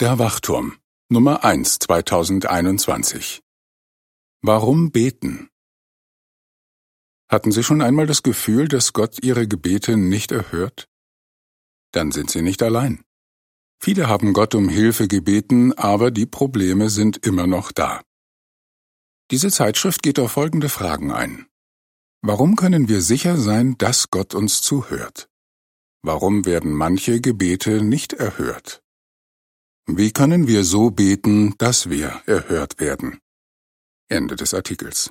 Der Wachturm Nummer 1 2021 Warum beten? Hatten Sie schon einmal das Gefühl, dass Gott Ihre Gebete nicht erhört? Dann sind Sie nicht allein. Viele haben Gott um Hilfe gebeten, aber die Probleme sind immer noch da. Diese Zeitschrift geht auf folgende Fragen ein. Warum können wir sicher sein, dass Gott uns zuhört? Warum werden manche Gebete nicht erhört? Wie können wir so beten, dass wir erhört werden? Ende des Artikels.